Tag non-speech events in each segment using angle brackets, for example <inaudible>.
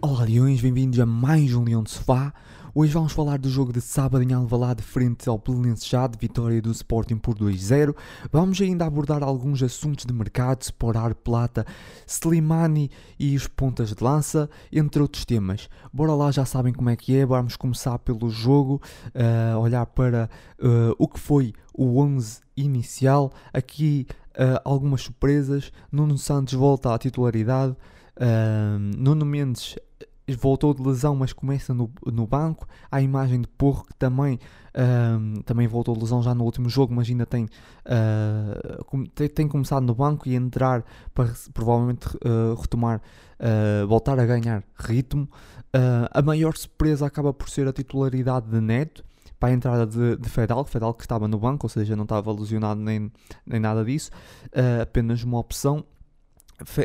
Olá Leões, bem-vindos a mais um Leão de Sofá. Hoje vamos falar do jogo de sábado em Alvalade frente ao Belenenses já de vitória do Sporting por 2-0. Vamos ainda abordar alguns assuntos de mercado, Sporar, Plata, Slimani e os pontas de lança, entre outros temas. Bora lá, já sabem como é que é, vamos começar pelo jogo, uh, olhar para uh, o que foi o 11 inicial. Aqui uh, algumas surpresas, Nuno Santos volta à titularidade, Nuno Mendes voltou de lesão, mas começa no, no banco. A imagem de Porro, que também, também voltou de lesão já no último jogo, mas ainda tem, uh, tem, tem, começado no banco e entrar para provavelmente uh, retomar, uh, voltar a ganhar ritmo. a maior surpresa acaba por ser a titularidade de Neto. Para a entrada de, de Fedal, Fedal que estava no banco, ou seja, não estava lesionado nem, nem nada disso, apenas uma opção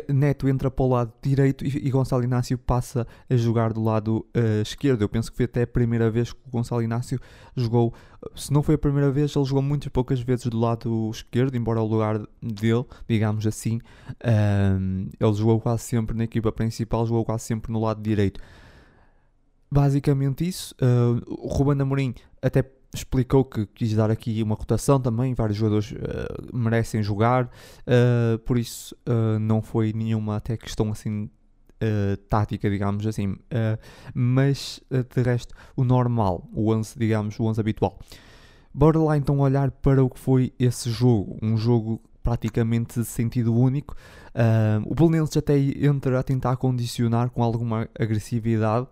Neto entra para o lado direito e, Gonçalo Inácio passa a jogar do lado uh, esquerdo. Eu penso que foi até a primeira vez que o Gonçalo Inácio jogou. Se não foi a primeira vez, ele jogou muitas poucas vezes do lado esquerdo, embora o lugar dele, digamos assim, um, ele jogou quase sempre na equipa principal, jogou quase sempre no lado direito. Basicamente isso. Uh, o Ruben Amorim até explicou que quis dar aqui uma rotação também, vários jogadores uh, merecem jogar, uh, por isso uh, não foi nenhuma até questão assim tática, digamos assim, mas de resto o normal, o 11, digamos, o 11 habitual. Bora lá então olhar para o que foi esse jogo, um jogo praticamente de sentido único. o Belenenses até entra a tentar condicionar com alguma agressividade,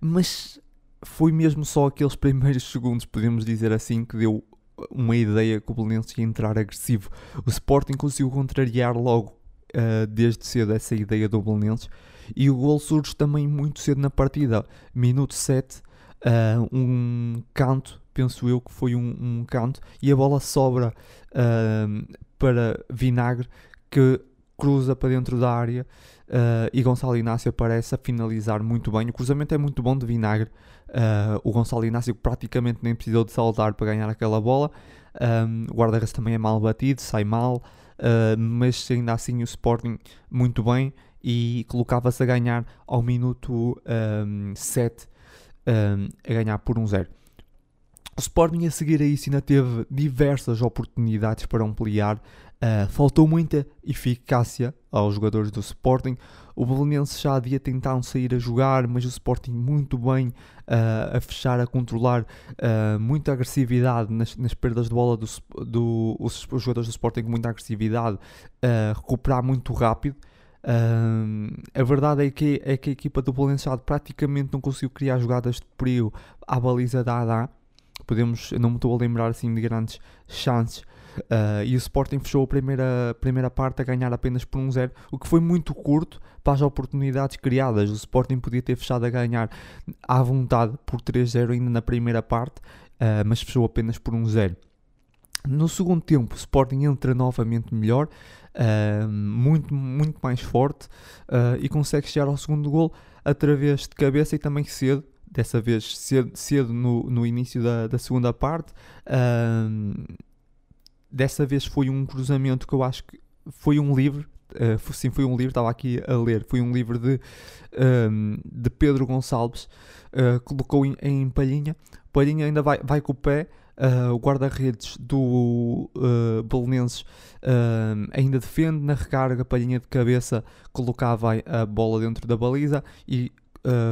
mas foi mesmo só aqueles <laughs> primeiros segundos, podemos dizer assim, que deu uma ideia que o Belenenses ia entrar agressivo. O Sporting conseguiu contrariar logo uh, desde cedo essa ideia do Belenenses e o gol surge também muito cedo na partida. Minuto 7, uh, eh, um canto, penso eu que foi um, um canto, e a bola sobra uh, para Vinagre que cruza para dentro da área uh, e Gonçalo Inácio aparece a finalizar muito bem. O cruzamento é muito bom de Vinagre. Uh, o Gonçalo Inácio praticamente nem precisou de saltar para ganhar aquela bola. Um, o guarda-redes também é mal batido, sai mal, uh, mas ainda assim o Sporting muito bem e colocava-se a ganhar ao minuto um, 7 um, a ganhar por 1-0. o Sporting a seguir a isso ainda teve diversas oportunidades para ampliar, Uh, faltou muita eficácia aos jogadores do Sporting. O Belenenses já havia tentado sair a jogar, mas o Sporting muito bem uh, a fechar, a controlar, uh, muita agressividade nas, nas, perdas de bola do, do os, os, jogadores do Sporting com muita agressividade, recuperar muito rápido. a verdade é que, é que a equipa do Belenenses praticamente não conseguiu criar jogadas de perigo à baliza da Adá. Podemos, não me estou a lembrar assim de grandes chances Uh, e o Sporting fechou a primeira, primeira parte a ganhar apenas por 1-0, o que foi muito curto para as oportunidades criadas. O Sporting podia ter fechado a ganhar à vontade por 3-0 ainda na primeira parte, uh, mas fechou apenas por 1-0. No segundo tempo, o Sporting entra novamente melhor, uh, muito, muito mais forte e consegue chegar ao segundo gol através de cabeça e também cedo, dessa vez cedo, cedo no, no início da, da segunda parte. Uh, Dessa vez foi um cruzamento que eu acho que foi um livro. Uh, sim, foi um livro, estava aqui a ler. Foi um livro de, um, ehm, de Pedro Gonçalves. Uh, colocou em, em, Palhinha. Palhinha ainda vai, vai com o pé. Uh, o guarda-redes do uh, Belenenses uh, ainda defende na recarga, palhinha de cabeça, colocava a bola dentro da baliza e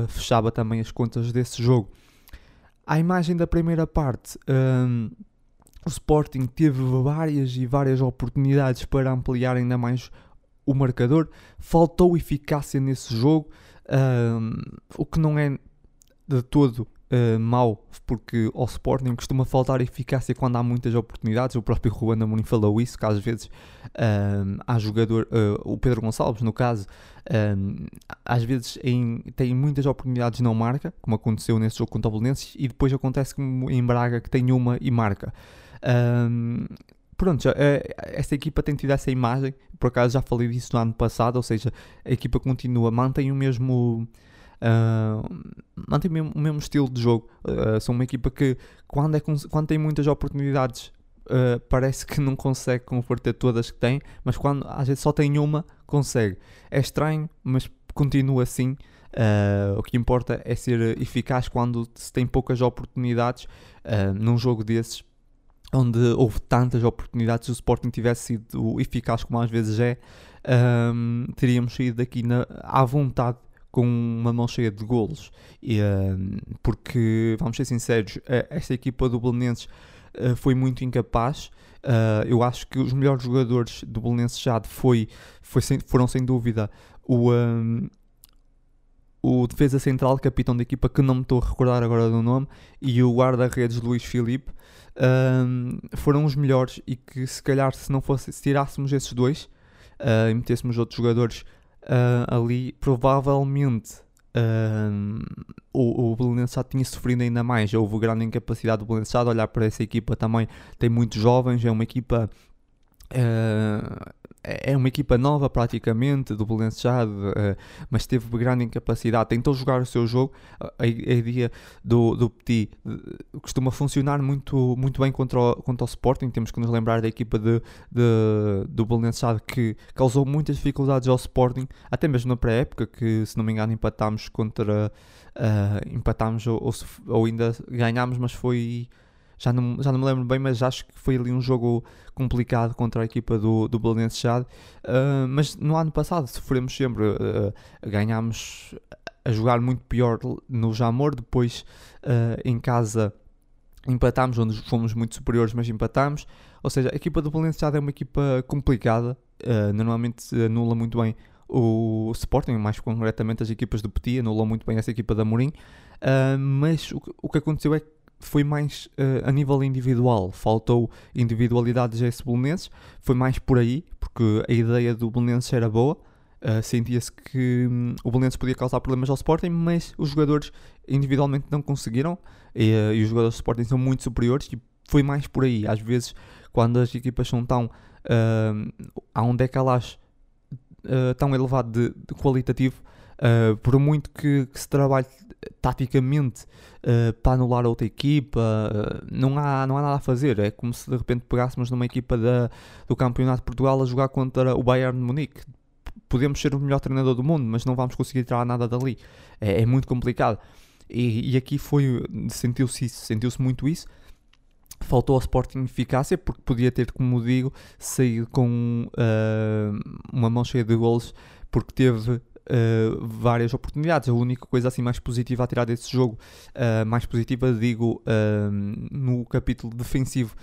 fechava também as contas desse jogo. A imagem da primeira parte. Ehm, o Sporting teve várias e várias oportunidades para ampliar ainda mais o marcador. Faltou eficácia nesse jogo, o que não é de todo uh, mau, porque ao Sporting costuma faltar eficácia quando há muitas oportunidades. O próprio Ruben Amorim falou isso, que às vezes há jogador, uh, o Pedro Gonçalves, no caso, às vezes em, tem muitas oportunidades não marca, como aconteceu nesse jogo contra o Belenenses, e depois acontece em Braga, que tem uma e marca. Um, pronto, é, esta equipa tem tido essa imagem, por acaso já falei disso no ano passado, ou seja, a equipa continua, mantém o mesmo. Uh, mantém o mesmo, o mesmo, estilo de jogo. Uh, são uma equipa que, quando, é, quando tem muitas oportunidades, uh, parece que não consegue converter todas que tem, mas quando às vezes só tem uma, consegue. É estranho, mas continua assim. Uh, o que importa é ser eficaz quando se tem poucas oportunidades num jogo desses onde houve tantas oportunidades, se o Sporting tivesse sido eficaz como às vezes é, um, teríamos saído daqui na, à vontade com uma mão cheia de golos. E, um, porque, vamos ser sinceros, esta equipa do Belenenses uh, foi muito incapaz. Uh, eu acho que os melhores jogadores do Belenenses já foi, foi sem, foram sem dúvida o, um, o defesa central, capitão da equipa, que não me estou a recordar agora do nome, e o guarda-redes Luís Filipe. Um, foram os melhores e que se calhar se não fosse se tirássemos esses dois uh, e metêssemos outros jogadores uh, ali, provavelmente o, o já tinha sofrido ainda mais. Houve grande incapacidade do Belenenses olhar para essa equipa também. Tem muitos jovens, é uma equipa. Uh, é, é uma equipa nova praticamente do Belençado, uh, eh, mas teve grande incapacidade, tentou jogar o seu jogo, a, ideia do, do Petit uh, costuma funcionar muito, muito bem contra o, contra o Sporting, temos que nos lembrar da equipa de, de, do Belençado que causou muitas dificuldades ao Sporting, até mesmo na pré-época, que se não me engano empatámos contra, uh, empatámos ou, ou, ou ainda ganhámos, mas foi já não, já não me lembro bem, mas acho que foi ali um jogo complicado contra a equipa do, do Belenenses Chade. Uh, mas no ano passado sofremos sempre, uh, ganhámos a jogar muito pior no Jamor, depois uh, em casa empatámos, onde fomos muito superiores, mas empatámos. Ou seja, a equipa do Belenenses Chade é uma equipa complicada, normalmente anula muito bem o Sporting, mais concretamente as equipas do Petit, anulam muito bem essa equipa da Mourinho, uh, mas o, o que aconteceu é que foi mais uh, a nível individual, faltou individualidades a esse Belenenses, foi mais por aí, porque a ideia do Belenenses era boa, uh, sentia-se que um, o Belenenses podia causar problemas ao Sporting, mas os jogadores individualmente não conseguiram, e, uh, e os jogadores do Sporting são muito superiores, e foi mais por aí, às vezes quando as equipas são tão, há um decalage tão elevado de, de qualitativo, Uh, por muito que, que, se trabalhe taticamente uh, para anular outra equipa, uh, não, há, não há nada a fazer. É como se de repente pegássemos numa equipa da, do Campeonato de Portugal a jogar contra o Bayern de Munique. Podemos ser o melhor treinador do mundo, mas não vamos conseguir tirar nada dali. É, é muito complicado. E, e aqui foi, sentiu-se isso, sentiu-se muito isso. Faltou ao Sporting eficácia, porque podia ter, como digo, saído com uma mão cheia de golos, porque teve uh, várias oportunidades. A única coisa assim mais positiva a tirar desse jogo, uh, mais positiva, digo, uh, no capítulo defensivo,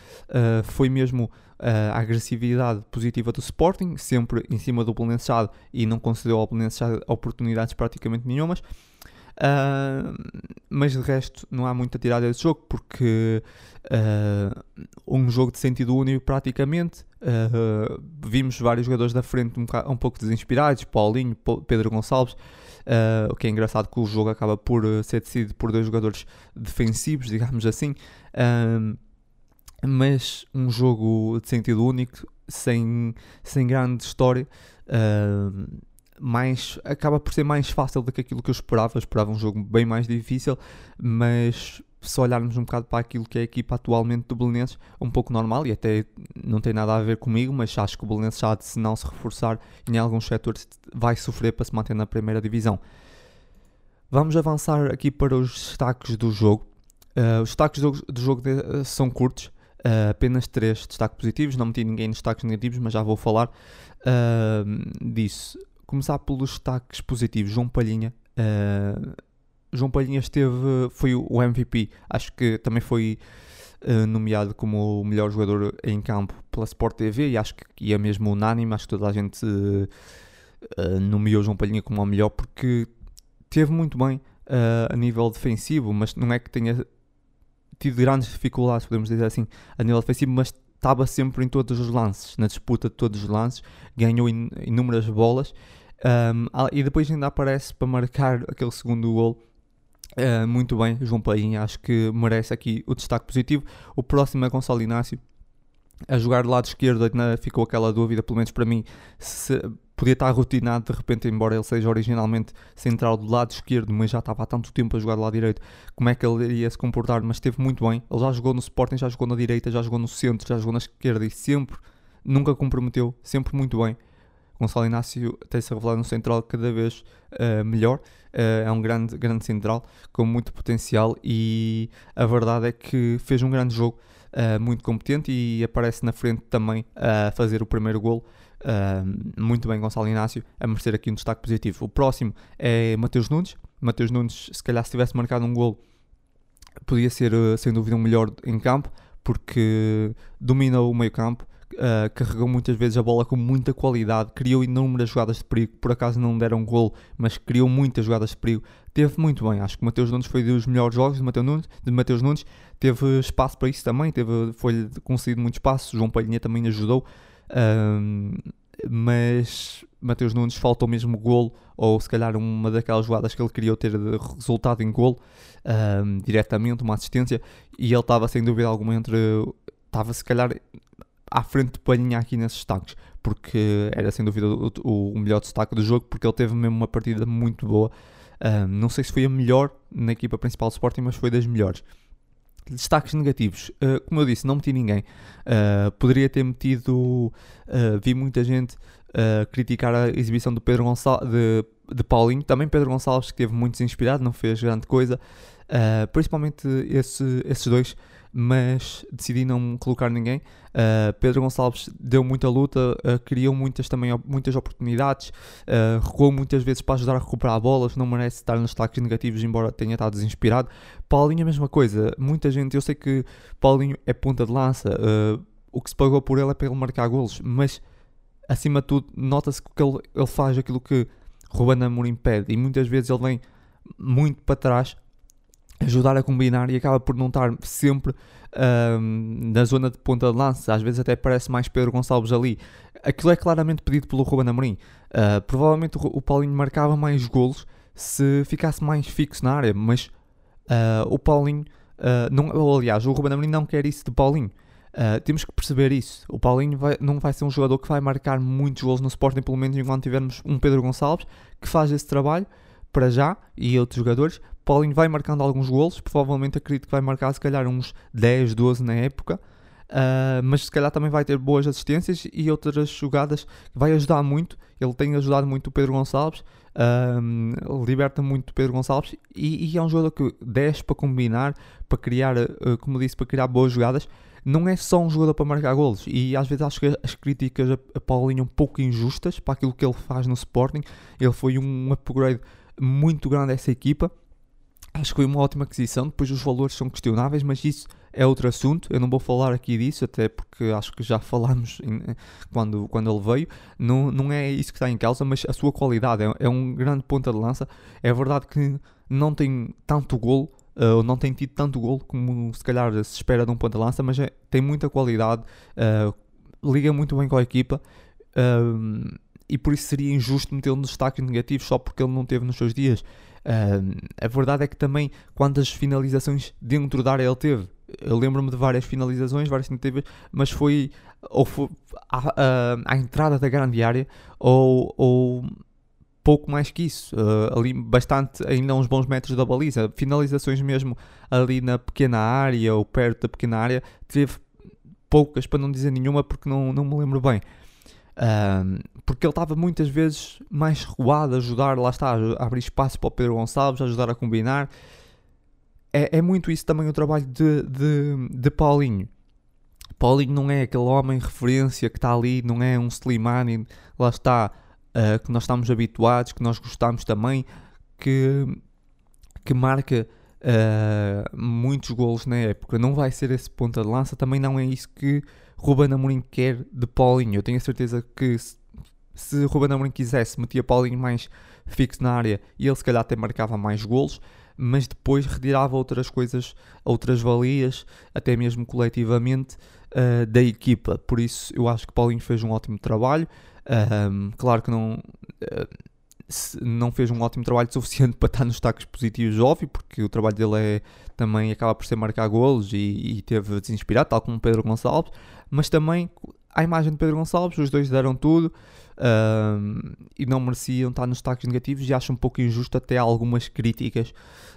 foi mesmo a agressividade positiva do Sporting, sempre em cima do Belençado e não concedeu ao Belençado oportunidades praticamente nenhumas. Uh, mas de resto não há muito a tirar desse jogo porque uh, um jogo de sentido único praticamente. Uh, vimos vários jogadores da frente um, um pouco desinspirados Paulinho, Pedro Gonçalves. O que é engraçado que o jogo acaba por ser decidido por dois jogadores defensivos digamos assim. Mas um jogo de sentido único sem, sem grande história mais acaba por ser mais fácil do que aquilo que eu esperava. Eu esperava um jogo bem mais difícil, mas se olharmos um bocado para aquilo que é a equipa atualmente do Belenenses, um pouco normal e até não tem nada a ver comigo, mas acho que o Belenenses se não se reforçar em alguns setores vai sofrer para se manter na primeira divisão. Vamos avançar aqui para os destaques do jogo. Uh, os destaques do, do jogo de, uh, são curtos, uh, apenas três destaques positivos, não meti ninguém nos destaques negativos, mas já vou falar disso começar pelos destaques positivos. João Palhinha. Uh, João Palhinha esteve, foi o MVP, acho que também foi uh, nomeado como o melhor jogador em campo pela Sport TV e acho que é mesmo unânime, acho que toda a gente uh, nomeou João Palhinha como o melhor porque teve muito bem a nível defensivo, mas não é que tenha tido grandes dificuldades, podemos dizer assim, a nível defensivo, mas estava sempre em todos os lances, na disputa de todos os lances, ganhou in, inúmeras bolas um, e depois ainda aparece para marcar aquele segundo gol. Uh, muito bem, João Palhinha, acho que merece aqui o destaque positivo. O próximo é Gonçalo Inácio, a jogar do lado esquerdo, ainda ficou aquela dúvida, pelo menos para mim, se podia estar rotinado de repente, embora ele seja originalmente central do lado esquerdo, mas já estava há tanto tempo a jogar do lado direito, como é que ele iria se comportar, mas esteve muito bem. Ele já jogou no Sporting, já jogou na direita, já jogou no centro, já jogou na esquerda e sempre, nunca comprometeu, sempre muito bem Gonçalo Inácio tem-se revelado um central cada vez uh, melhor. Uh, é um grande, grande central com muito potencial e a verdade é que fez um grande jogo, uh, muito competente e aparece na frente também a fazer o primeiro golo. muito bem, Gonçalo Inácio, a merecer aqui um destaque positivo. O próximo é Mateus Nunes. Mateus Nunes, se calhar, se tivesse marcado um golo, podia ser sem dúvida um melhor em campo, porque domina o meio campo, Uh, carregou muitas vezes a bola com muita qualidade, criou inúmeras jogadas de perigo, por acaso não deram gol, mas criou muitas jogadas de perigo. Teve muito bem, acho que o Mateus Nunes foi dos melhores jogos de Mateus Nunes, de Mateus Nunes. teve espaço para isso também, teve, foi concedido muito espaço, João Palhinha também ajudou, mas Mateus Nunes faltou mesmo golo, ou se calhar uma daquelas jogadas que ele queria ter resultado em golo, uh, diretamente, uma assistência, e ele estava sem dúvida alguma entre estava se calhar à frente de Palhinha aqui nesses destaques, porque era sem dúvida o, o, melhor destaque do jogo, porque ele teve mesmo uma partida muito boa. Um, não sei se foi a melhor na equipa principal do Sporting, mas foi das melhores. Destaques negativos, uh, como eu disse, não meti ninguém. Uh, poderia ter metido. Uh, vi muita gente criticar a exibição do Pedro Gonçalves, de, de Paulinho, também Pedro Gonçalves, que teve muito inspirado, não fez grande coisa. principalmente esse, esses dois mas decidi não colocar ninguém. Uh, Pedro Gonçalves deu muita luta, uh, criou muitas também muitas oportunidades, uh, recuou muitas vezes para ajudar a recuperar bolas, não merece estar nos destaques negativos, embora tenha estado desinspirado. Paulinho, a mesma coisa, muita gente, eu sei que Paulinho é ponta de lança, o que se pagou por ele é para ele marcar golos, mas acima de tudo, nota-se que ele, ele faz aquilo que Ruben Amorim pede e muitas vezes ele vem muito para trás ajudar a combinar e acaba por não estar sempre um, na zona de ponta de lança, às vezes até parece mais Pedro Gonçalves ali. Aquilo é claramente pedido pelo Ruben Amorim. Uh, provavelmente o, Paulinho marcava mais golos se ficasse mais fixo na área, mas uh, o Paulinho, uh, não, ou, aliás, o Ruben Amorim não quer isso de Paulinho. temos que perceber isso. O Paulinho vai, não vai ser um jogador que vai marcar muitos gols no Sporting, pelo menos enquanto tivermos um Pedro Gonçalves que faz esse trabalho para já e outros jogadores, Paulinho vai marcando alguns golos, provavelmente acredito que vai marcar se calhar uns 10, 12 na época, uh, mas se calhar também vai ter boas assistências e outras jogadas que vai ajudar muito. Ele tem ajudado muito o Pedro Gonçalves, uh, liberta muito o Pedro Gonçalves e, e, é um jogador que desce para combinar, para criar, uh, como disse, para criar boas jogadas. Não é só um jogador para marcar golos e às vezes acho que as críticas a, Paulinho um pouco injustas para aquilo que ele faz no Sporting. Ele foi um upgrade muito grande essa equipa Acho que foi uma ótima aquisição. Depois os valores são questionáveis, mas isso é outro assunto. Eu não vou falar aqui disso, até porque acho que já falámos em, quando, quando ele veio. Não, não é isso que está em causa, mas a sua qualidade é, é um grande ponta de lança. É verdade que não tem tanto golo, uh, ou não tem tido tanto golo como se calhar se espera de um ponta de lança, mas é, tem muita qualidade, uh, liga muito bem com a equipa. Uh, e por isso seria injusto metê-lo nos destaques negativos só porque ele não teve nos seus dias. Uh, a verdade é que também quantas finalizações dentro da área ele teve. Eu lembro-me de várias finalizações, várias tentativas, mas foi ou foi à, à, entrada da grande área ou, ou pouco mais que isso. Uh, ali bastante, ainda uns bons metros da baliza. Finalizações mesmo ali na pequena área ou perto da pequena área, teve poucas, para não dizer nenhuma, porque não, não me lembro bem. Um, porque ele estava muitas vezes mais recuado a ajudar, lá está, a abrir espaço para o Pedro Gonçalves, a ajudar a combinar. É, é muito isso também o trabalho de, de, de Paulinho. Paulinho não é aquele homem referência que está ali, não é um Slimani, lá está, uh, que nós estamos habituados, que nós gostamos também, que, que marca uh, muitos golos na época. Não vai ser esse ponta de lança, também não é isso que Ruben Amorim quer de Paulinho. Eu tenho a certeza que se, se Ruben Amorim quisesse, metia Paulinho mais fixo na área e ele se calhar até marcava mais golos, mas depois retirava outras coisas, outras valias, até mesmo coletivamente, uh, da equipa. Por isso eu acho que Paulinho fez um ótimo trabalho. Um, claro que não. Uh, não fez um ótimo trabalho <laughs> suficiente para estar nos destaques positivos, óbvio, porque o trabalho dele é, também acaba por ser marcar golos e, e teve desinspirado, tal como Pedro Gonçalves, mas também à imagem de Pedro Gonçalves, os dois deram tudo e não mereciam estar nos destaques negativos e acho um pouco injusto até algumas críticas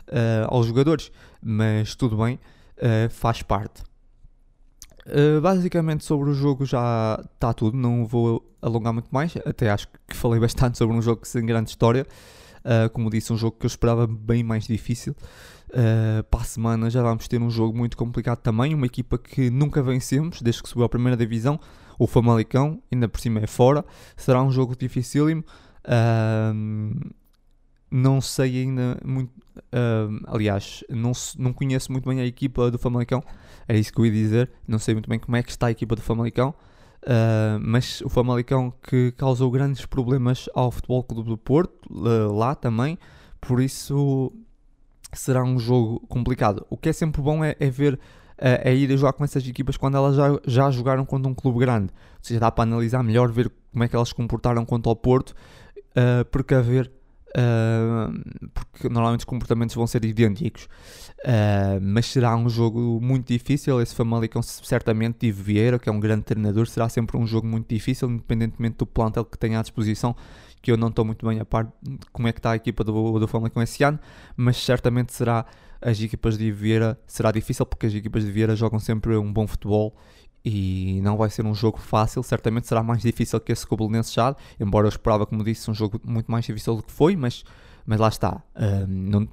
uh, aos jogadores, mas tudo bem, uh, faz parte. Uh, basicamente sobre o jogo já está tudo, não vou alongar muito mais, até acho que falei bastante sobre um jogo sem grande história. Como disse, um jogo que eu esperava bem mais difícil. Uh, para a semana já vamos ter um jogo muito complicado também. Uma equipa que nunca vencemos desde que subiu à primeira divisão, o Famalicão, ainda por cima é fora. Será um jogo dificílimo. Uh, não sei ainda muito. Uh, aliás, não, não conheço muito bem a equipa do Famalicão. Era isso que eu ia dizer. Não sei muito bem como é que está a equipa do Famalicão. Mas o Famalicão que causou grandes problemas ao Futebol Clube do Porto, uh, lá também, por isso será um jogo complicado. O que é sempre bom é, é ver, é, é ir jogar com essas equipas quando elas já, já jogaram contra um clube grande, ou seja, dá para analisar melhor, ver como é que elas se comportaram contra o Porto, uh, porque haver Uh, porque normalmente os comportamentos vão ser idênticos. Uh, mas será um jogo muito difícil. Esse Famalicão, certamente, e Vieira, que é um grande treinador, será sempre um jogo muito difícil, independentemente do plantel que tenha à disposição. Que eu não estou muito bem a par de como é que está a equipa do, do Famalicão esse ano, mas certamente será as equipas de Vieira será difícil porque as equipas de Vieira jogam sempre um bom futebol e não vai ser um jogo fácil, certamente será mais difícil que esse Coblenense já, embora eu esperava, como disse, um jogo muito mais difícil do que foi, mas, mas lá está, uh, não,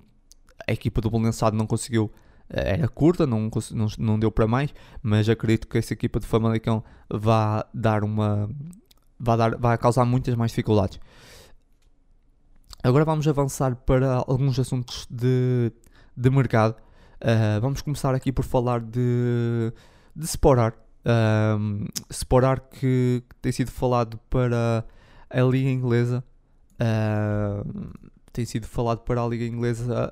a equipa do Belenense não conseguiu, uh, era curta, não, não, não deu para mais, mas acredito que essa equipa de Famalicão vai dar uma, vai, dar, vai causar muitas mais dificuldades. Agora vamos avançar para alguns assuntos de, de mercado. Uh, vamos começar aqui por falar de, de Sporar. Um, Sporar que, que, tem sido falado para a Liga Inglesa, uh, tem sido falado para a Liga Inglesa,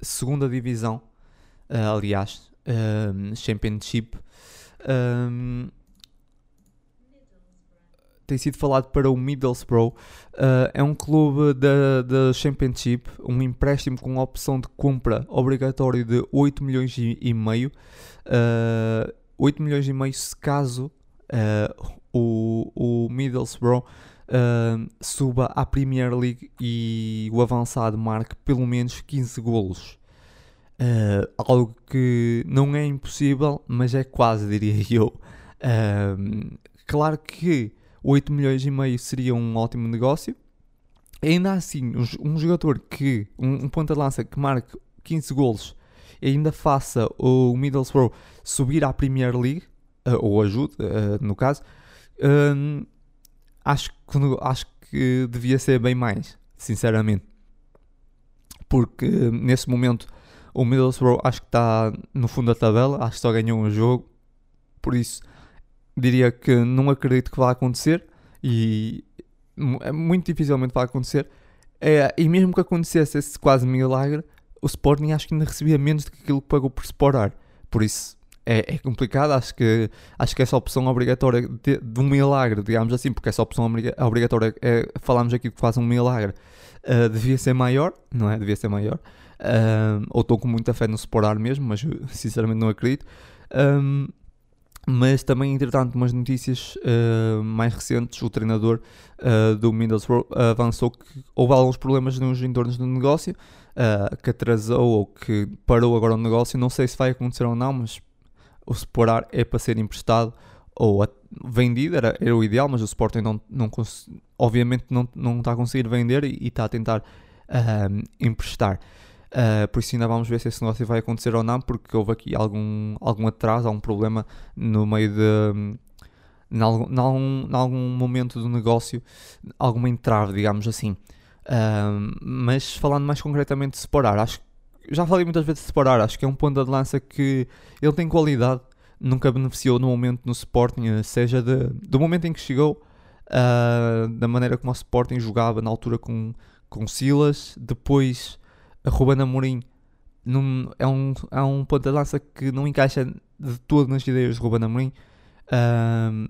segunda divisão, uh, aliás, um, Championship. Um, tem sido falado para o Middlesbrough. Uh, é um clube da, da Championship, um empréstimo com opção de compra obrigatório de 8 milhões e meio. Uh, 8 milhões e meio se caso uh, o, o Middlesbrough uh, suba à Premier League e o avançado marque pelo menos 15 golos. Uh, algo que não é impossível, mas é quase, diria <laughs> eu. claro que 8 milhões e meio seria um ótimo negócio. Ainda assim, um, jogador que, um, um ponta de lança que marque 15 golos e ainda faça o Middlesbrough subir à Premier League, uh, ou ajude, uh, no caso, uh, acho, que, acho que devia ser bem mais, sinceramente. Porque nesse momento o Middlesbrough acho que está no fundo da tabela, acho que só ganhou um jogo, por isso diria que não acredito que vá acontecer e muito dificilmente vai acontecer. É, e mesmo que acontecesse esse quase milagre, o Sporting acho que ainda recebia menos do que aquilo que pagou por separar. Por isso é, é, complicado, acho que, acho que essa opção obrigatória de, de, um milagre, digamos assim, porque essa opção obrigatória, é, falamos aqui de quase um milagre, uh, devia ser maior, não é? Devia ser maior. Uh, ou estou com muita fé no separar mesmo, mas sinceramente não acredito. Um, mas também, entretanto, umas notícias uh, mais recentes, o treinador uh, do Middlesbrough avançou que houve alguns problemas nos entornos do negócio, uh, que atrasou ou que parou agora o negócio. Não sei se vai acontecer ou não, mas o Sporar é para ser emprestado ou vendido, era, era o ideal, mas o Sporting não, não obviamente não, não está a conseguir vender e, e está a tentar emprestar. Uh, por isso ainda vamos ver se esse negócio vai acontecer ou não, porque houve aqui algum, algum atraso, algum problema no meio de. Em algum, algum momento do negócio, alguma entrave, digamos assim. Uh, mas falando mais concretamente de separar, acho já falei muitas vezes de separar, acho que é um ponto de lança que ele tem qualidade, nunca beneficiou no momento no Sporting, seja de, do momento em que chegou, uh, da maneira como o Sporting jogava na altura com, com Silas, depois a Ruben Amorim num, é, um, é um ponto de lança que não encaixa de todo nas ideias de Ruben Amorim.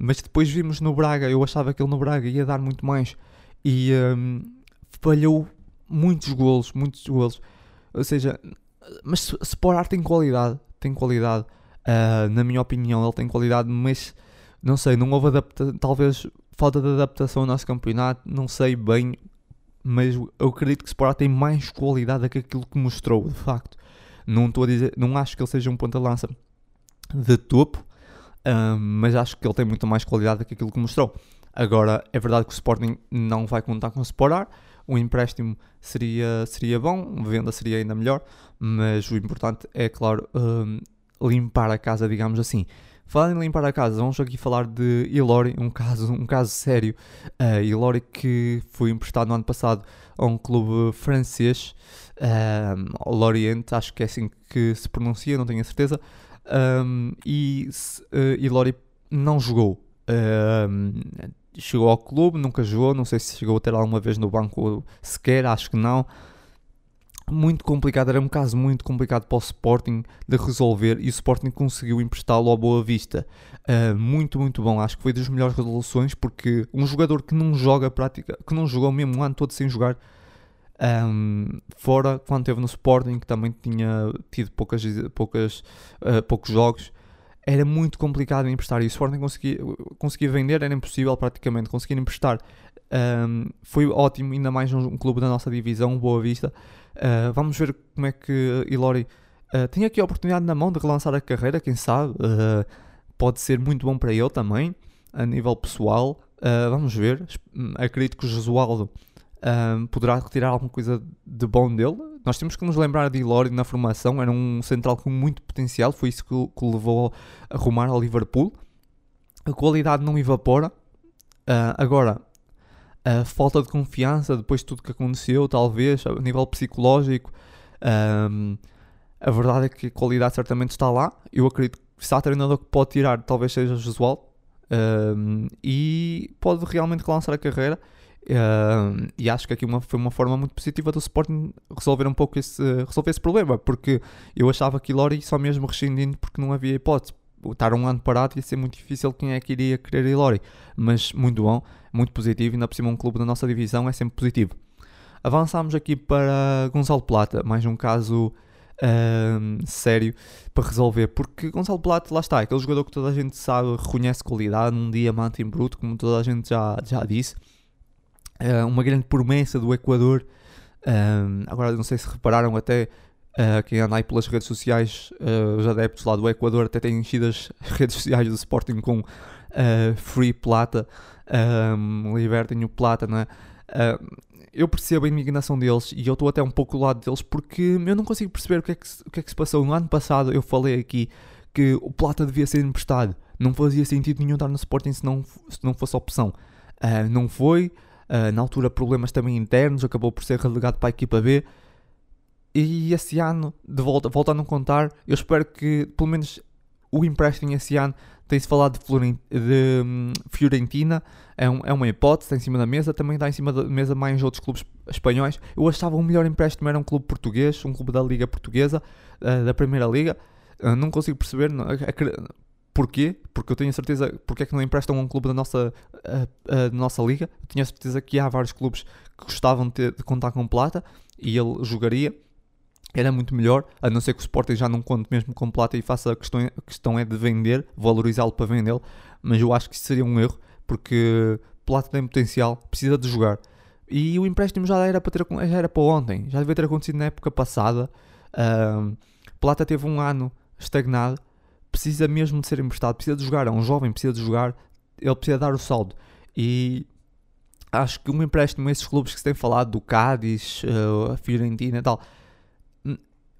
Mas depois vimos no Braga, eu achava que ele no Braga ia dar muito mais e um, falhou muitos golos, muitos golos. Ou seja, mas Sporar tem qualidade, tem qualidade. Uh, na minha opinião, ele tem qualidade, mas não sei, não houve adaptação, talvez falta de adaptação ao nosso campeonato, não sei bem mas eu acredito que Sporting tem mais qualidade do que aquilo que mostrou, de facto. Não estou a dizer, não acho que ele seja um ponta-lança de topo, um, mas acho que ele tem muito mais qualidade do que aquilo que mostrou. Agora, é verdade que o Sporting não vai contar com o Sporar, o empréstimo seria, seria bom, venda seria ainda melhor, mas o importante é, claro, um, limpar a casa, digamos assim. Falando em limpar a casa, vamos aqui falar de Ilori, um caso, um caso sério. Uh, Ilori que foi emprestado no ano passado a um clube francês, uh, Lorient, acho que é assim que se pronuncia, não tenho a certeza. Um, e uh, Ilori não jogou. Uh, chegou ao clube, nunca jogou, não sei se chegou a ter alguma vez no banco sequer, acho que não. Muito complicado, era um caso muito complicado para o Sporting de resolver e o Sporting conseguiu emprestá-lo ao Boa Vista. Uh, muito, muito bom, acho que foi das melhores resoluções porque um jogador que não joga prática, que não jogou mesmo um ano todo sem jogar, um, fora quando esteve no Sporting, que também tinha tido poucas, poucas, uh, poucos jogos, era muito complicado emprestar e o Sporting conseguia, conseguia vender, era impossível praticamente, conseguir emprestar. Um, foi ótimo, ainda mais um, clube da nossa divisão, Boa Vista. Uh, vamos ver como é que Ilori uh, tem aqui a oportunidade na mão de relançar a carreira, quem sabe. Uh, pode ser muito bom para ele também, a nível pessoal. Vamos ver. Acredito que o Josualdo poderá retirar alguma coisa de bom dele. Nós temos que nos lembrar de Ilori na formação, era um central com muito potencial, foi isso que, que o levou a rumar ao Liverpool. A qualidade não evapora. Uh, agora, a falta de confiança depois de tudo que aconteceu, talvez, a nível psicológico. Um, a verdade é que a qualidade certamente está lá. Eu acredito que se há treinador que pode tirar, talvez seja Josual. Um, e pode realmente relançar a carreira. Uh, e acho que aqui uma, foi uma forma muito positiva do Sporting resolver um pouco esse, resolver esse problema, porque eu achava que Lori só mesmo rescindindo porque não havia hipótese. Estar um ano parado ia ser muito difícil quem é que iria querer Ilori, mas muito bom, muito positivo, ainda por cima um clube da nossa divisão é sempre positivo. Avançamos aqui para Gonçalo Plata, mais um caso sério para resolver, porque Gonçalo Plata, lá está, aquele jogador que toda a gente sabe, reconhece qualidade, num diamante em bruto, como toda a gente já, já disse, uh, uma grande promessa do Equador. Uh, agora, não sei se repararam, até uh, quem anda aí pelas redes sociais, os adeptos lá do Equador, até têm enchido as <laughs> redes sociais do Sporting com Free Plata, um, libertem o Plata, não é? eu percebo a indignação deles e eu estou até um pouco do lado deles porque eu não consigo perceber o que, é que, o que é que se passou. No ano passado eu falei aqui que o Plata devia ser emprestado. Não fazia sentido nenhum estar no Sporting se não, se não fosse opção. Uh, não foi. Uh, na altura, problemas também internos, acabou por ser relegado para a equipa B. E esse ano, de volta, voltando a contar, eu espero que pelo menos o empréstimo esse ano tem-se falado de, Florentina, de um, Fiorentina, é, um, é uma hipótese, está em cima da mesa, também está em cima da mesa mais outros clubes espanhóis. Eu achava o melhor empréstimo era um clube português, um clube da Liga Portuguesa, uh, da Primeira Liga. Uh, não consigo perceber, não, Porquê? Porque eu tenho certeza porque é que não emprestam a um clube da nossa, a, nossa liga. Eu tinha certeza que há vários clubes que gostavam de, ter, de, contar com Plata e ele jogaria. Era muito melhor, a não ser que o Sporting já não conte mesmo com Plata e faça a questão, a questão é de vender, valorizá-lo para vendê-lo. Mas eu acho que isso seria um erro porque Plata tem potencial, precisa de jogar. E o empréstimo já era para, ter, já era para ontem, já devia ter acontecido na época passada. Uh, Plata teve um ano estagnado precisa mesmo de ser emprestado, precisa de jogar, é um jovem, precisa de jogar, ele precisa dar o saldo. E acho que um empréstimo a esses clubes que se tem falado, do Cádiz, uh, a Fiorentina e tal,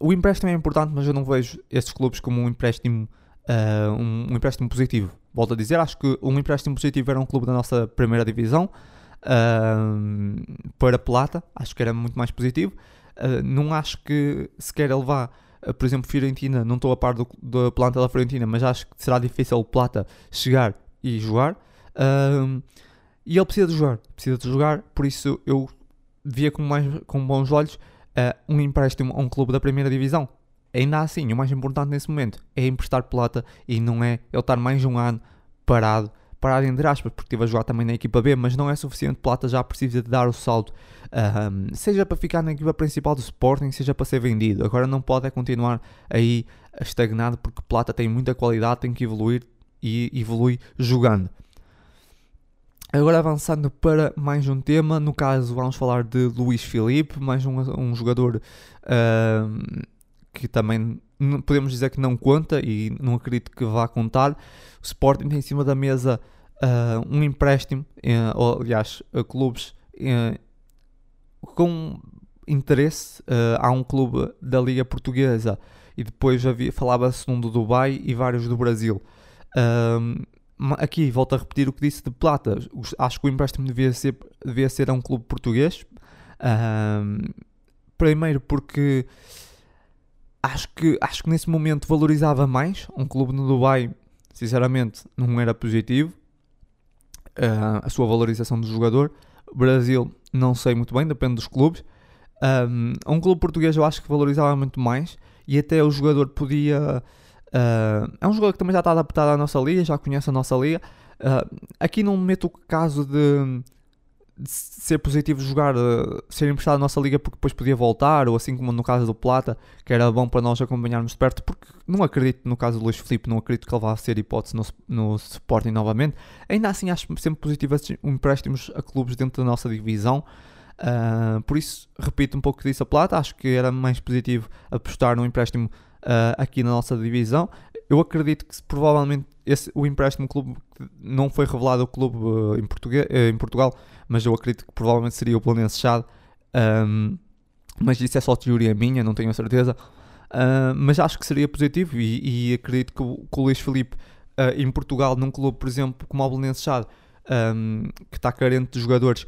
o empréstimo é importante, mas eu não vejo esses clubes como um empréstimo, uh, um, empréstimo positivo. Volto a dizer, acho que um empréstimo positivo era um clube da nossa primeira divisão uh, para Plata, acho que era muito mais positivo. não acho que sequer ele vá eh, por exemplo, Fiorentina, não estou a par do, da planta da Fiorentina, mas acho que será difícil o Plata chegar e jogar. Um, e ele precisa de jogar, precisa de jogar, por isso eu via com, mais, com bons olhos uh, um empréstimo a um clube da primeira divisão. Ainda assim, o mais importante nesse momento é emprestar plata e não é ele estar mais um ano parado parar entre aspas, porque estive a jogar também na equipa B, mas não é suficiente. Plata já precisa de dar o salto, um, seja para ficar na equipa principal do Sporting, seja para ser vendido. Agora não pode é continuar aí estagnado, porque Plata tem muita qualidade, tem que evoluir e evolui jogando. Agora avançando para mais um tema, no caso vamos falar de Luís Filipe, mais um, um jogador que também podemos dizer que não conta e não acredito que vá contar. O Sporting tem em cima da mesa uh, um empréstimo, uh, ou, aliás, a clubes uh, com interesse. há um clube da Liga Portuguesa e depois falava-se um do Dubai e vários do Brasil. aqui volto a repetir o que disse de Plata. Acho que o empréstimo devia ser, devia ser a um clube português. primeiro porque acho que, acho que nesse momento valorizava mais. Um clube no Dubai, sinceramente, não era positivo. Uh, a sua valorização do jogador. Brasil, não sei muito bem, depende dos clubes. Um, um clube português eu acho que valorizava muito mais e até o jogador podia. Uh, é um jogador que também já está adaptado à nossa liga, já conhece a nossa liga. Uh, aqui não meto o caso de ser positivo jogar, uh, ser emprestado à nossa liga porque depois podia voltar, ou assim como no caso do Plata, que era bom para nós acompanharmos de perto, porque não acredito no caso do Luís Filipe, não acredito que ele vá ser hipótese no, no Sporting novamente. Ainda assim, acho sempre positivo empréstimos a clubes dentro da nossa divisão. Uh, por isso, repito um pouco disso a Plata, acho que era mais positivo apostar no empréstimo uh, aqui na nossa divisão. Eu acredito que provavelmente esse, o empréstimo clube não foi revelado ao clube uh, em, Português, uh, em Portugal, mas eu acredito que provavelmente seria o Planense Chade. Um, mas isso é só teoria minha, não tenho a certeza. Uh, mas acho que seria positivo e, e acredito que o, que o Luís Felipe uh, em Portugal, num clube, por exemplo, como o Belenenses Chade, um, que está carente de jogadores,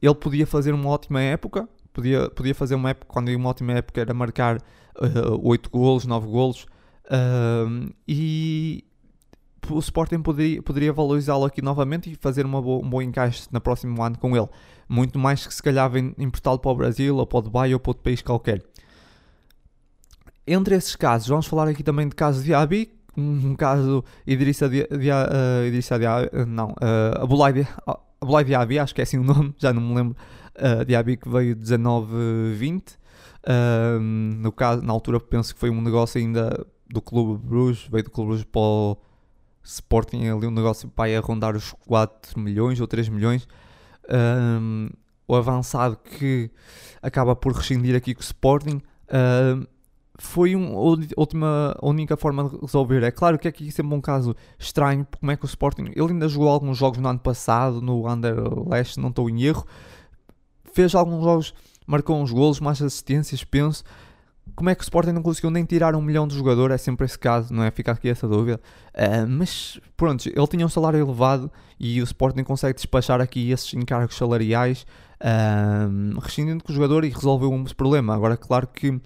ele podia fazer uma ótima época. Podia, podia fazer uma época, quando uma ótima época era marcar uh, 8 golos, 9 golos. E, o Sporting poderia, poderia valorizá-lo aqui novamente e fazer boa, um bom encaixe no próximo ano com ele. Muito mais que se calhar emprestá-lo para o Brasil ou para o Dubai ou para outro país qualquer. Entre esses casos, vamos falar aqui também de caso de Abi, um caso Idrissa de, de, uh, Idrissa de uh, não, uh, Abulai, Abulai Diaby, acho que é assim o <laughs> nome, já não me lembro, uh, Diaby que veio 19-20, uh, no caso, na altura penso que foi um negócio ainda do Clube Bruges, veio do Clube Bruges para o Sporting ali um negócio para a rondar os 4 milhões ou 3 milhões. Um, o avançado que acaba por rescindir aqui com o Sporting um, foi uma última, única forma de resolver. É claro que aqui sempre um caso estranho, como é que o Sporting, ele ainda jogou alguns jogos no ano passado, no Anderlecht, não estou em erro, fez alguns jogos, marcou uns golos, mais assistências, penso, como é que o Sporting não conseguiu nem tirar um milhão de jogador? É sempre esse caso, não é? Fica aqui essa dúvida. Uh, mas pronto, ele tinha um salário elevado e o Sporting consegue despachar aqui esses encargos salariais, uh, rescindindo com o jogador e resolveu um problema. Agora, claro que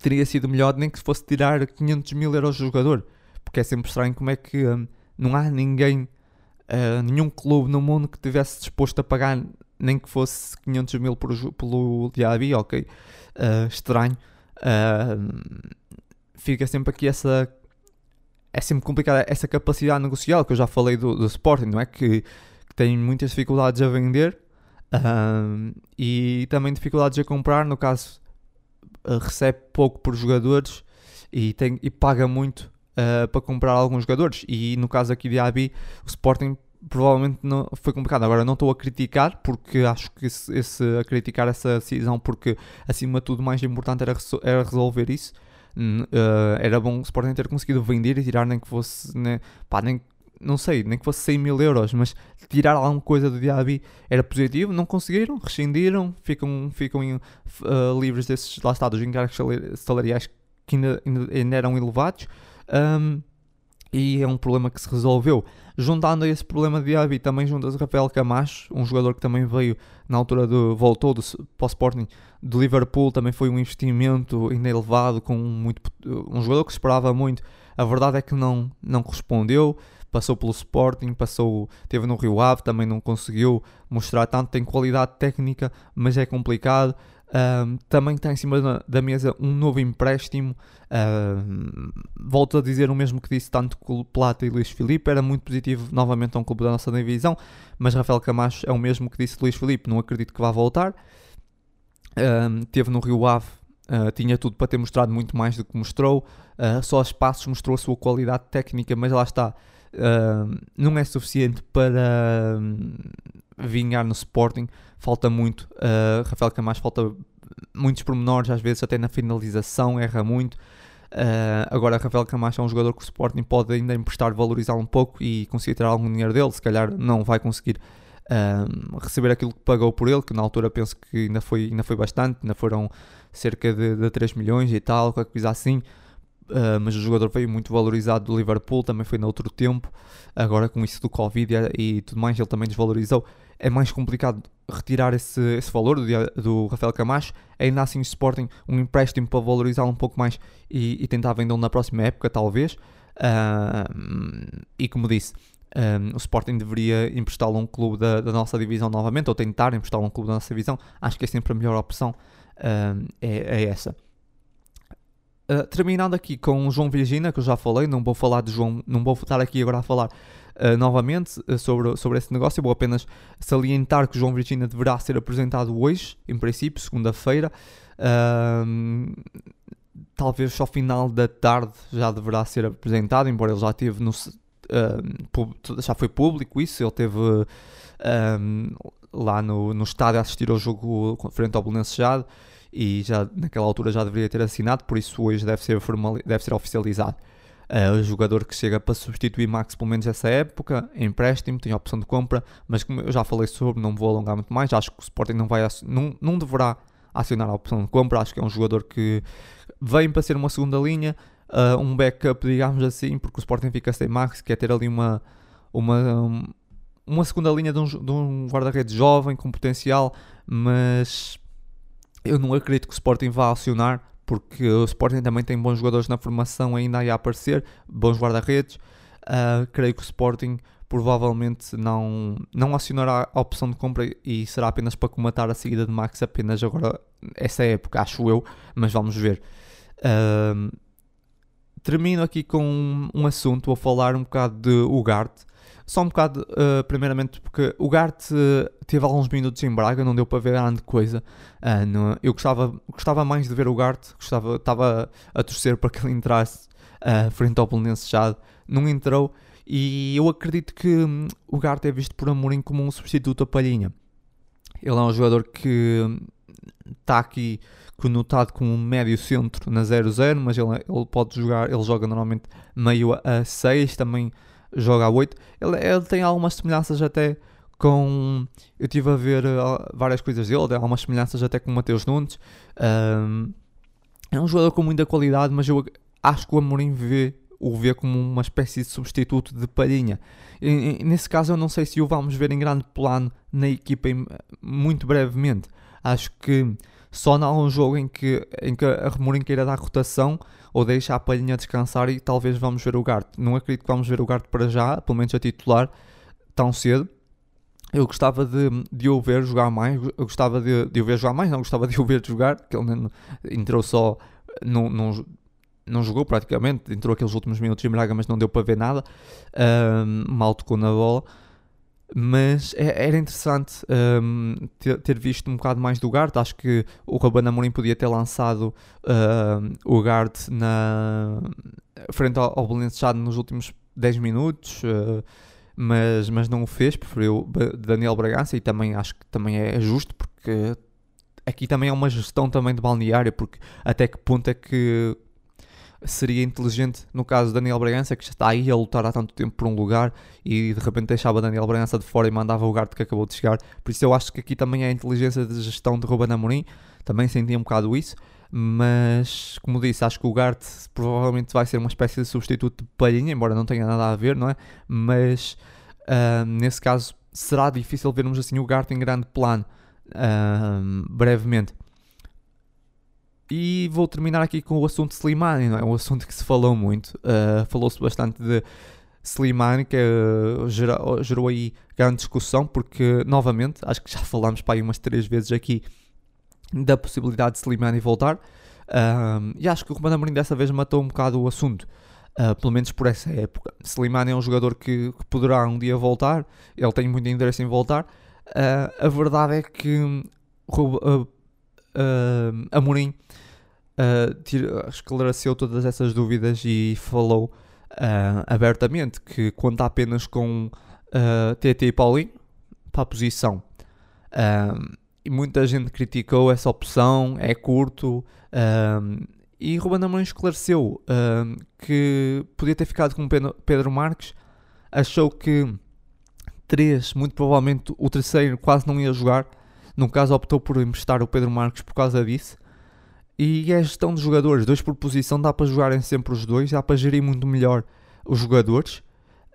teria sido melhor nem que fosse tirar 500 mil euros do jogador, porque é sempre estranho como é que um, não há ninguém, uh, nenhum clube no mundo que tivesse disposto a pagar nem que fosse 500 mil por, pelo Diaby, ok, uh, estranho. Uh, fica sempre aqui essa. É sempre complicada essa capacidade negocial que eu já falei do, do Sporting, não é? Que, que tem muitas dificuldades a vender uh, e também dificuldades a comprar. No caso, recebe pouco por jogadores e, tem, e paga muito para comprar alguns jogadores. E no caso aqui de Abi, o Sporting provavelmente não, foi complicado. Agora não estou a criticar, porque acho que esse, esse, a criticar essa decisão, porque acima de tudo o mais importante era, era resolver isso. Uh, era bom o Sporting ter conseguido vender e tirar nem que fosse, né, pá, nem, não sei, nem que fosse 100 mil euros, mas tirar alguma coisa do Diaby era positivo. Não conseguiram, rescindiram, ficam, ficam uh, livres desses, lá está, dos encargos salariais que ainda, ainda eram elevados. Um, e é um problema que se resolveu. Juntando a esse problema de Diaby, também juntas Rafael Camacho, um jogador que também veio na altura do voltou do, Sporting do Liverpool, também foi um investimento ainda elevado, com muito, um jogador que se esperava muito. A verdade é que não, não correspondeu, passou pelo Sporting, passou, teve no Rio Ave, também não conseguiu mostrar tanto, tem qualidade técnica, mas é complicado. Um, também está em cima da, da, mesa um novo empréstimo. Um, volto a dizer o mesmo que disse tanto com Plata e Luís Filipe. Era muito positivo novamente a um clube da nossa divisão, mas Rafael Camacho é o mesmo que disse Luís Filipe. Não acredito que vá voltar. Um, teve no Rio Ave, uh, tinha tudo para ter mostrado muito mais do que mostrou. Uh, só aos passos mostrou a sua qualidade técnica, mas lá está. Uh, não é suficiente para vingar no Sporting, falta muito. Uh, Rafael Camacho falta muitos pormenores, às vezes até na finalização, erra muito. Uh, agora, Rafael Camacho é um jogador que o Sporting pode ainda emprestar, valorizar um pouco e conseguir tirar algum dinheiro dele. Se calhar não vai conseguir uh, receber aquilo que pagou por ele, que na altura penso que ainda foi, ainda foi bastante, ainda foram cerca de, de 3 milhões e tal, qualquer coisa assim. Uh, mas o jogador veio muito valorizado do Liverpool, também foi noutro tempo. Agora, com isso do Covid e, e tudo mais, ele também desvalorizou. É mais complicado retirar esse, esse valor do, do Rafael Camacho. Ainda assim, o Sporting, um empréstimo para valorizá-lo um pouco mais e, e tentar vendê-lo na próxima época, talvez. Uh, e como disse, um, o Sporting deveria emprestá-lo a um clube da, da, nossa divisão novamente, ou tentar emprestá-lo a um clube da nossa divisão. Acho que é sempre a melhor opção. É, é, essa. Uh, terminando aqui com João Virgina, que eu já falei, não vou falar de João, não vou estar aqui agora a falar uh, novamente uh, sobre, sobre esse negócio, vou apenas salientar que João Virgina deverá ser apresentado hoje, em princípio, segunda-feira. talvez ao final da tarde já deverá ser apresentado, embora ele já esteve no, já foi público isso, ele teve lá no, no estádio a assistir ao jogo frente ao Belenenses e já naquela altura já deveria ter assinado, por isso hoje deve ser, formal, deve ser oficializado. Uh, o jogador que chega para substituir Max, pelo menos essa época, é empréstimo, tem a opção de compra, mas como eu já falei sobre, não vou alongar muito mais. Acho que o Sporting não, vai, não, não deverá acionar a opção de compra. Acho que é um jogador que vem para ser uma segunda linha, uh, um backup, digamos assim, porque o Sporting fica sem Max, quer ter ali uma, uma, uma segunda linha de um, um guarda-redes jovem, com potencial, mas eu não acredito que o Sporting vá acionar, porque o Sporting também tem bons jogadores na formação ainda aí a aparecer, bons guarda-redes. Uh, creio que o Sporting provavelmente não, não acionará a opção de compra e será apenas para comatar a seguida de Max apenas agora, essa época, acho eu, mas vamos ver. Uh, termino aqui com um, um, assunto, vou falar um bocado de Ugarte. Só um bocado, uh, primeiramente, porque o Ugarte uh, teve alguns minutos em Braga, não deu para ver grande coisa. Uh, no, eu gostava, gostava mais de ver o Ugarte, gostava, estava a torcer para que ele entrasse frente ao Belenenses já não entrou. E eu acredito que um, o Ugarte é visto por Amorim como um substituto a Palhinha. Ele é um jogador que está aqui conotado como um médio centro na 0-0, mas ele, ele pode jogar, ele joga normalmente meio a 6, também joga a 8. Ele, ele tem algumas semelhanças até com. Eu estive a ver uh, várias coisas dele, tem algumas semelhanças até com o Mateus Nunes. Um, é um jogador com muita qualidade, mas eu acho que o Amorim vê, o vê como uma espécie de substituto de palhinha. E, e, nesse caso, eu não sei se o vamos ver em grande plano na equipa em, muito brevemente. Acho que só há um jogo em que, em que a Remorim queira dar rotação ou deixa a palhinha descansar e talvez vamos ver o Garte. Não acredito que vamos ver o Garte para já, pelo menos a titular, tão cedo. Eu gostava de, de o ver jogar mais, eu gostava de, de o ver jogar mais, não gostava de o ver jogar, porque ele entrou só, não, não, não jogou praticamente, entrou aqueles últimos minutos em Braga, mas não deu para ver nada, um, mal tocou na bola mas é, era interessante um, ter, ter, visto um bocado mais do Gart. Acho que o Ruben Amorim podia ter lançado uh, o Gart na frente ao, ao nos últimos 10 minutos, uh, mas, mas não o fez, preferiu Daniel Bragança e também acho que também é justo porque aqui também é uma gestão também de balneário, porque até que ponto é que seria inteligente no caso de Daniel Bragança, que está aí a lutar há tanto tempo por um lugar e de repente deixava Daniel Bragança de fora e mandava o Garte que acabou de chegar. Por isso eu acho que aqui também é a inteligência de gestão de Ruben Amorim, também senti um bocado isso, mas como disse, acho que o Garte provavelmente vai ser uma espécie de substituto de Palhinha, embora não tenha nada a ver, não é? Mas uh, nesse caso será difícil vermos assim o Garte em grande plano uh, brevemente. E vou terminar aqui com o assunto de Slimani, não é? Um assunto que se falou muito. Uh, Falou-se bastante de Slimani, que uh, gerou, gerou, aí grande discussão, porque, novamente, acho que já falámos para aí umas três vezes aqui da possibilidade de Slimani voltar. E acho que o Romano Amorim dessa vez matou um bocado o assunto. Uh, pelo menos por essa época. Slimani é um jogador que, que, poderá um dia voltar, ele tem muito interesse em voltar. Uh, a verdade é que uh, Amorim uh, esclareceu todas essas dúvidas e falou uh, abertamente que conta apenas com uh, TT e Paulinho para a posição. Uh, e muita gente criticou essa opção, é curto E Ruben Amorim esclareceu uh, que podia ter ficado com Pedro Marques, achou que 3, muito provavelmente o terceiro quase não ia jogar, no caso optou por emprestar o Pedro Marques por causa disso. E é a gestão de jogadores, dois por posição, dá para jogarem sempre os dois, dá para gerir muito melhor os jogadores.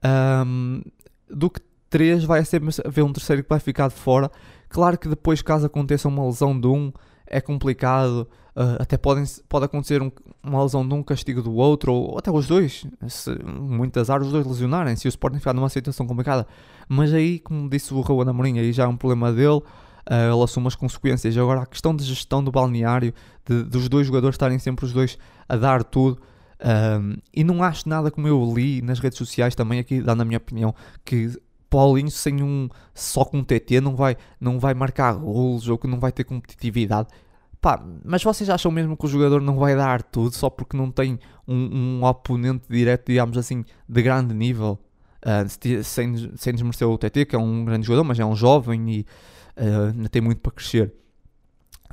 Um, do que três vai sempre haver um terceiro que vai ficar de fora. Claro que depois, caso aconteça uma lesão de um, é complicado. Uh, até podem, pode acontecer um, uma lesão de um, castigo do outro, ou, ou até os dois. Se, muitas áreas os dois lesionarem, se o Sporting ficar numa situação complicada. Mas aí, como disse o Raul Amorim, aí já é um problema dele. Uh, ele assume as consequências. Agora, a questão de gestão do balneário, de, dos dois jogadores estarem sempre os dois a dar tudo. Um, e não acho nada como eu li nas redes sociais também, aqui dando a minha opinião, que Paulinho sem um só com um TT não vai, não vai marcar golos ou que não vai ter competitividade. Pá, mas vocês acham mesmo que o jogador não vai dar tudo só porque não tem um, um oponente direto, digamos assim, de grande nível? Uh, sem, sem desmerecer o TT, que é um grande jogador, mas é um jovem e ainda tem muito para crescer.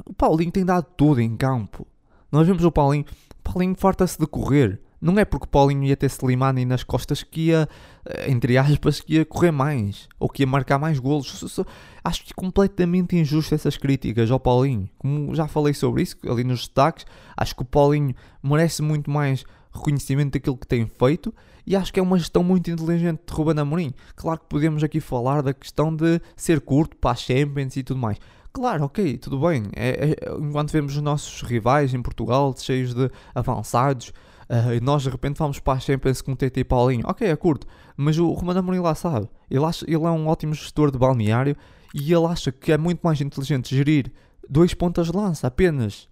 O Paulinho tem dado tudo em campo. Nós vemos o Paulinho, o Paulinho farta-se de correr. Não é porque o Paulinho ia ter Slimani nas costas que ia, eh, entre aspas, que ia correr mais ou que ia marcar mais golos. Acho que é completamente injusto essas críticas ao Paulinho. Como já falei sobre isso ali nos destaques, acho que o Paulinho merece muito mais reconhecimento daquilo que tem feito e acho que é uma gestão muito inteligente de Ruben Amorim. Claro que podemos aqui falar da questão de ser curto para as Champions e tudo mais. Claro, ok, tudo bem. É, é, enquanto vemos os nossos rivais em Portugal cheios de avançados, Uh, e nós de repente vamos para a Champions com o TT e Paulinho. Ok, é curto. Mas o Romano Amorim lá sabe. Ele, acha, ele é um ótimo gestor de balneário e ele acha que é muito mais inteligente gerir dois pontas de lança apenas.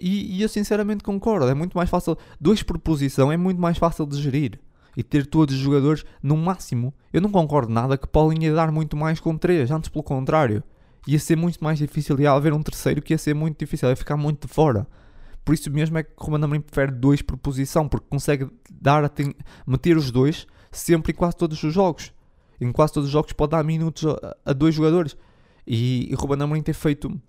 E, e eu sinceramente concordo. É muito mais fácil. Dois por posição é muito mais fácil de gerir. E ter todos os jogadores no máximo. Eu não concordo nada que Paulinho ia dar muito mais com três. Antes pelo contrário. Ia ser muito mais difícil. Ia haver um terceiro que ia ser muito difícil. Ia ficar muito de fora. Por isso mesmo é que o Romano Amorim prefere dois por posição, porque consegue dar meter os dois sempre em quase todos os jogos. Em quase todos os jogos pode dar minutos a, dois jogadores. E, e Romano Amorim tem feito,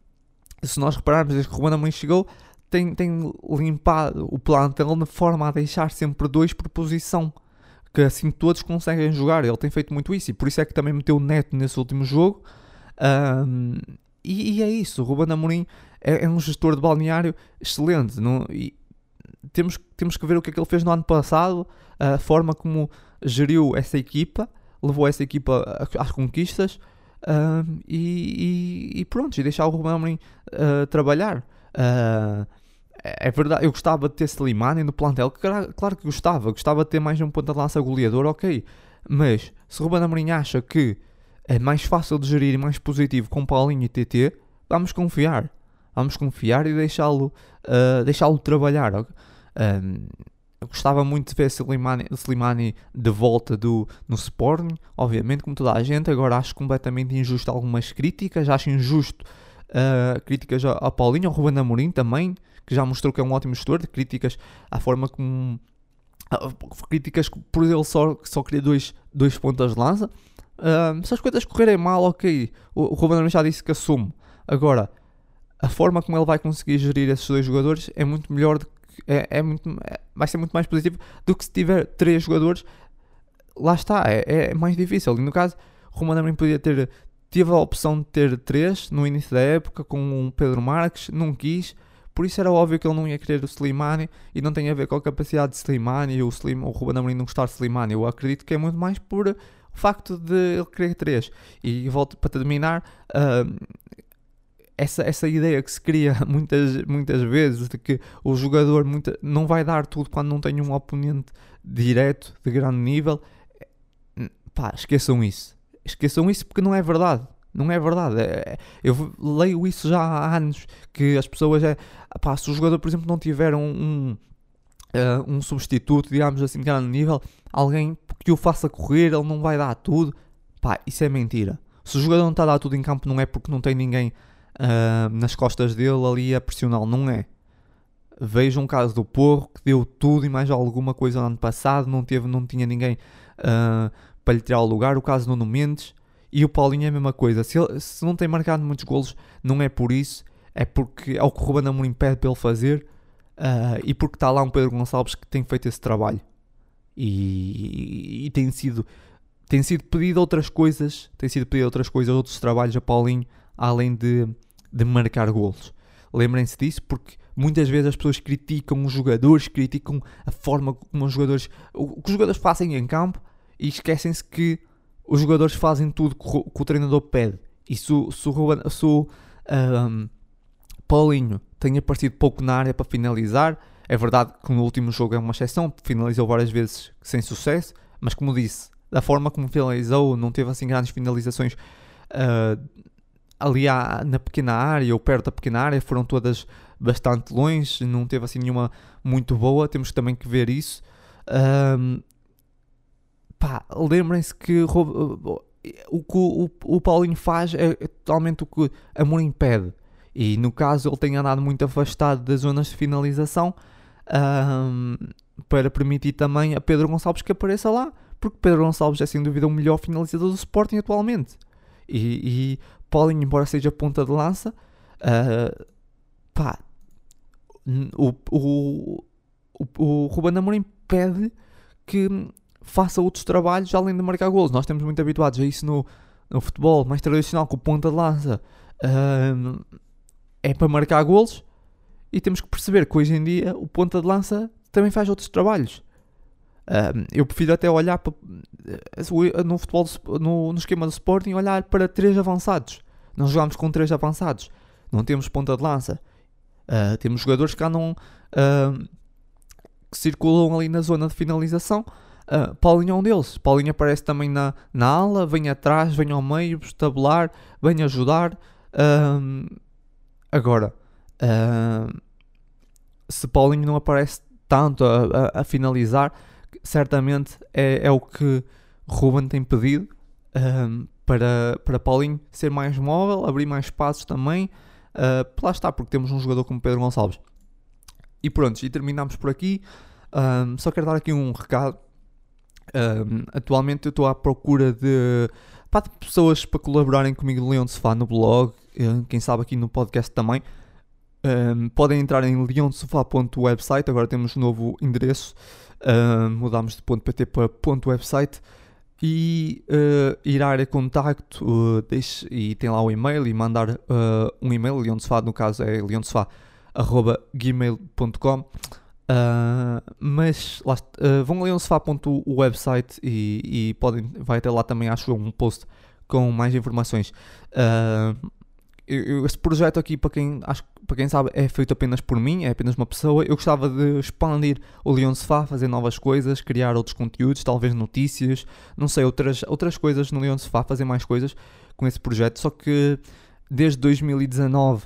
se nós repararmos, desde que o Romano Amorim chegou, tem, tem limpado o plantel de forma a deixar sempre dois por posição. Que assim todos conseguem jogar. Ele tem feito muito isso. E por isso é que também meteu o Neto nesse último jogo. Um, e, e, é isso. O Ruben Amorim é, é um gestor de balneário excelente. Não, e temos, temos que ver o que é que ele fez no ano passado, a forma como geriu essa equipa, levou essa equipa às conquistas uh, e, e, e, pronto, e deixar o Ruben Amorim uh, trabalhar. Uh, é verdade, eu gostava de ter Slimani no plantel, claro, que gostava, gostava de ter mais um ponta de lança goleador, ok. Mas se Ruben Amorim acha que é mais fácil de gerir e mais positivo com Paulinho e TT, vamos confiar. Vamos confiar e deixá-lo uh, deixá trabalhar. Um, eu gostava muito de ver Slimani, Slimani de volta do, no Sporting, obviamente, como toda a gente. Agora acho completamente injusto algumas críticas. Acho injusto uh, críticas a, a Paulinho, ao Ruben Amorim também, que já mostrou que é um ótimo gestor. Críticas à forma como. Uh, críticas por ele só, só queria dois, dois pontas de lança. Uh, se as coisas correrem mal, ok. O, o Ruben já disse que assume. Agora, a forma como ele vai conseguir gerir esses dois jogadores é muito melhor, que, é, é, muito, é, vai ser muito mais positivo do que se tiver três jogadores. Lá está, é, é mais difícil. E no caso, o Romano Amorim podia ter tive a opção de ter três no início da época com o Pedro Marques, não quis, por isso era óbvio que ele não ia querer o Slimani e não tem a ver com a capacidade de Slimani e o, Slim, o Ruben Amorim não gostar de Slimani. Eu acredito que é muito mais por o facto de ele querer três. E volto para terminar, uh, essa, essa ideia que se cria <laughs> muitas, muitas vezes de que o jogador muita, não vai dar tudo quando não tem um oponente direto de grande nível, pá, esqueçam isso. Esqueçam isso porque não é verdade. Não é verdade. É, é eu leio isso já há anos que as pessoas é. Pá, se o jogador, por exemplo, não tiver um, um, uh, um substituto, digamos assim, de grande nível, alguém que o faça correr, ele não vai dar tudo. Pá, isso é mentira. Se o jogador não está a dar tudo em campo, não é porque não tem ninguém uh, nas costas dele ali a pressioná-lo. Não é. Veja um caso do Porro que deu tudo e mais alguma coisa no ano passado, não, teve, não tinha ninguém uh, para lhe tirar o lugar. O caso do Nuno Mendes e o Paulinho é a mesma coisa. Se, ele, se não tem marcado muitos golos, não é por isso, é porque é o que o Ruben Amorim pede para ele fazer. uh, e porque está lá um Pedro Gonçalves que tem feito esse trabalho. E, e, e, tem sido tem sido pedido outras coisas, tem sido pedido outras coisas, outros trabalhos a Paulinho, além de, de marcar golos. Lembrem-se disso porque muitas vezes as pessoas criticam os jogadores, criticam a forma como os jogadores, o que os jogadores fazem em campo e esquecem-se que os jogadores fazem tudo que o, que o treinador pede. E se, se, o, se o um, Paulinho tem aparecido pouco na área para finalizar, é verdade que no último jogo é uma exceção, finalizou várias vezes sem sucesso, mas como disse, da forma como finalizou, não teve assim grandes finalizações uh, ali à, na pequena área ou perto da pequena área, foram todas bastante longe, não teve assim nenhuma muito boa, temos também que ver isso. Um, pá, lembrem-se que o, que o, o Paulinho faz é, totalmente o que Amorim pede. E no caso ele tem andado muito afastado das zonas de finalização um, para permitir também a Pedro Gonçalves que apareça lá, porque Pedro Gonçalves é sem dúvida o melhor finalizador do Sporting atualmente. E, e Paulinho, embora seja ponta de lança, uh, pá, o, o, o, o Ruben Amorim pede que faça outros trabalhos além de marcar golos. Nós estamos muito habituados a isso no, no futebol mais tradicional, com o ponta de lança uh, é para marcar golos e temos que perceber que hoje em dia o ponta de lança também faz outros trabalhos. Uh, eu prefiro até olhar para, no futebol, no, no esquema do Sporting, olhar para três avançados. Nós jogamos com três avançados, não temos ponta de lança. Uh, temos jogadores que andam uh, que circulam ali na zona de finalização. Uh, Paulinho é um deles. Paulinho aparece também na, na ala, vem atrás, vem ao meio, estabelar, vem ajudar. agora, se Paulinho não aparece tanto a, a, a finalizar, certamente é, é, o que Ruben tem pedido para, para Paulinho ser mais móvel, abrir mais espaços também. Uh, lá está, porque temos um jogador como Pedro Gonçalves. E pronto, e terminamos por aqui. Só quero dar aqui um recado. Um, atualmente eu estou à procura de, pá, de, pessoas para colaborarem comigo de Sofá no blog. Uh, quem sabe aqui no podcast também. Um, podem entrar em leondesofá.website. Agora temos um novo endereço. mudámos de .pt para .website e uh, ir à área contacto uh, deixe, e tem lá o e-mail e mandar uh, um e-mail, leonsofá no caso é leonsofá.gmail.com uh, mas lá, uh, vão a leonsofá.website e, e podem, vai ter lá também acho um post com mais informações uh, esse projeto aqui, para quem, acho, para quem sabe, é feito apenas por mim, é apenas uma pessoa. Eu gostava de expandir o Leon fazer novas coisas, criar outros conteúdos, talvez notícias, não sei, outras, outras coisas no Leon fazer mais coisas com esse projeto. Só que desde 2019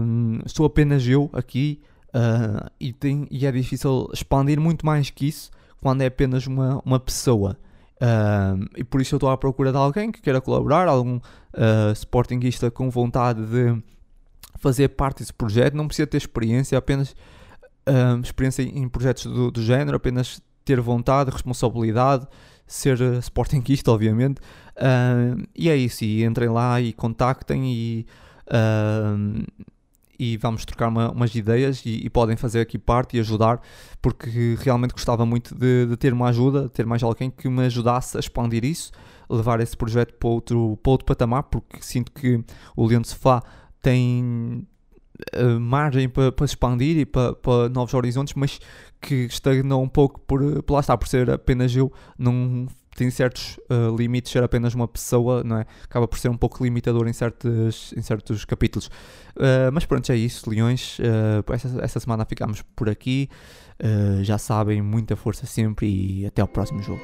um, sou apenas eu aqui uh, e, tem, e é difícil expandir muito mais que isso quando é apenas uma, uma pessoa. Uh, e por isso eu estou à procura de alguém que queira colaborar, algum uh, sportinguista com vontade de fazer parte desse projeto. Não precisa ter experiência, apenas uh, experiência em projetos do, do, género, apenas ter vontade, responsabilidade, ser sportinguista, obviamente. e é isso. E entrem lá e contactem e e vamos trocar uma, umas ideias e, e, podem fazer aqui parte e ajudar, porque realmente gostava muito de, de, ter uma ajuda, ter mais alguém que me ajudasse a expandir isso, levar esse projeto para outro, para outro patamar, porque sinto que o Leão de Sofá tem uh, margem para, para expandir e para, para novos horizontes, mas que estagnou um pouco por, por lá está, por ser apenas eu, não tem certos uh, limites, ser apenas uma pessoa, não é? Acaba por ser um pouco limitador em certos, em certos capítulos. Uh, mas pronto, é isso, Leões. Uh, essa, essa semana ficamos por aqui. já sabem, muita força sempre e até ao próximo jogo.